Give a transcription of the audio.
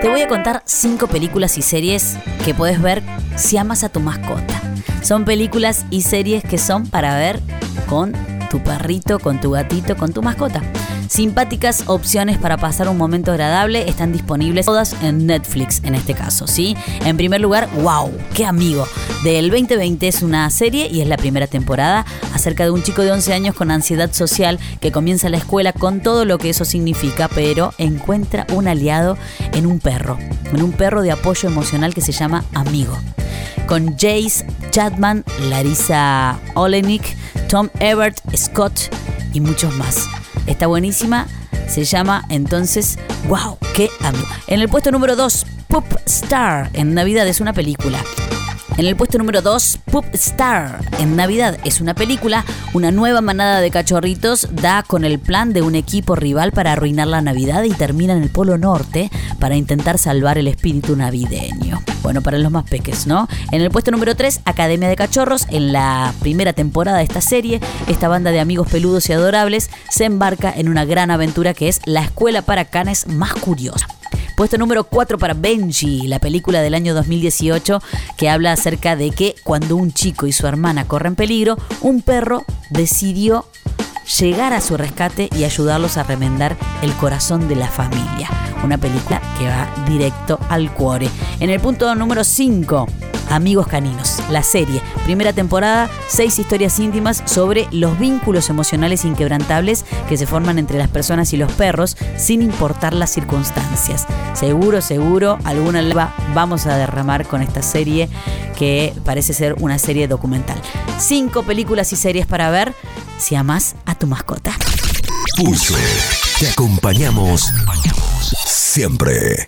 Te voy a contar cinco películas y series que puedes ver si amas a tu mascota. Son películas y series que son para ver con tu perrito, con tu gatito, con tu mascota. Simpáticas opciones para pasar un momento agradable están disponibles todas en Netflix en este caso, ¿sí? En primer lugar, wow, qué amigo. Del 2020 es una serie y es la primera temporada acerca de un chico de 11 años con ansiedad social que comienza la escuela con todo lo que eso significa, pero encuentra un aliado en un perro, en un perro de apoyo emocional que se llama Amigo. Con Jace Chapman, Larissa Olenik, Tom Everett, Scott y muchos más. Está buenísima. Se llama entonces Wow, qué amigo. En el puesto número 2, Pop Star. En Navidad es una película. En el puesto número 2, Poop Star. En Navidad es una película. Una nueva manada de cachorritos da con el plan de un equipo rival para arruinar la Navidad y termina en el Polo Norte para intentar salvar el espíritu navideño. Bueno, para los más peques, ¿no? En el puesto número 3, Academia de Cachorros. En la primera temporada de esta serie, esta banda de amigos peludos y adorables se embarca en una gran aventura que es la escuela para canes más curiosa. Puesto número 4 para Benji, la película del año 2018 que habla acerca de que cuando un chico y su hermana corren peligro, un perro decidió llegar a su rescate y ayudarlos a remendar el corazón de la familia. Una película que va directo al cuore. En el punto número 5, Amigos Caninos, la serie. Primera temporada, seis historias íntimas sobre los vínculos emocionales inquebrantables que se forman entre las personas y los perros sin importar las circunstancias. Seguro, seguro, alguna leva vamos a derramar con esta serie que parece ser una serie documental. Cinco películas y series para ver si amas a tu mascota. Pulso. Te acompañamos siempre.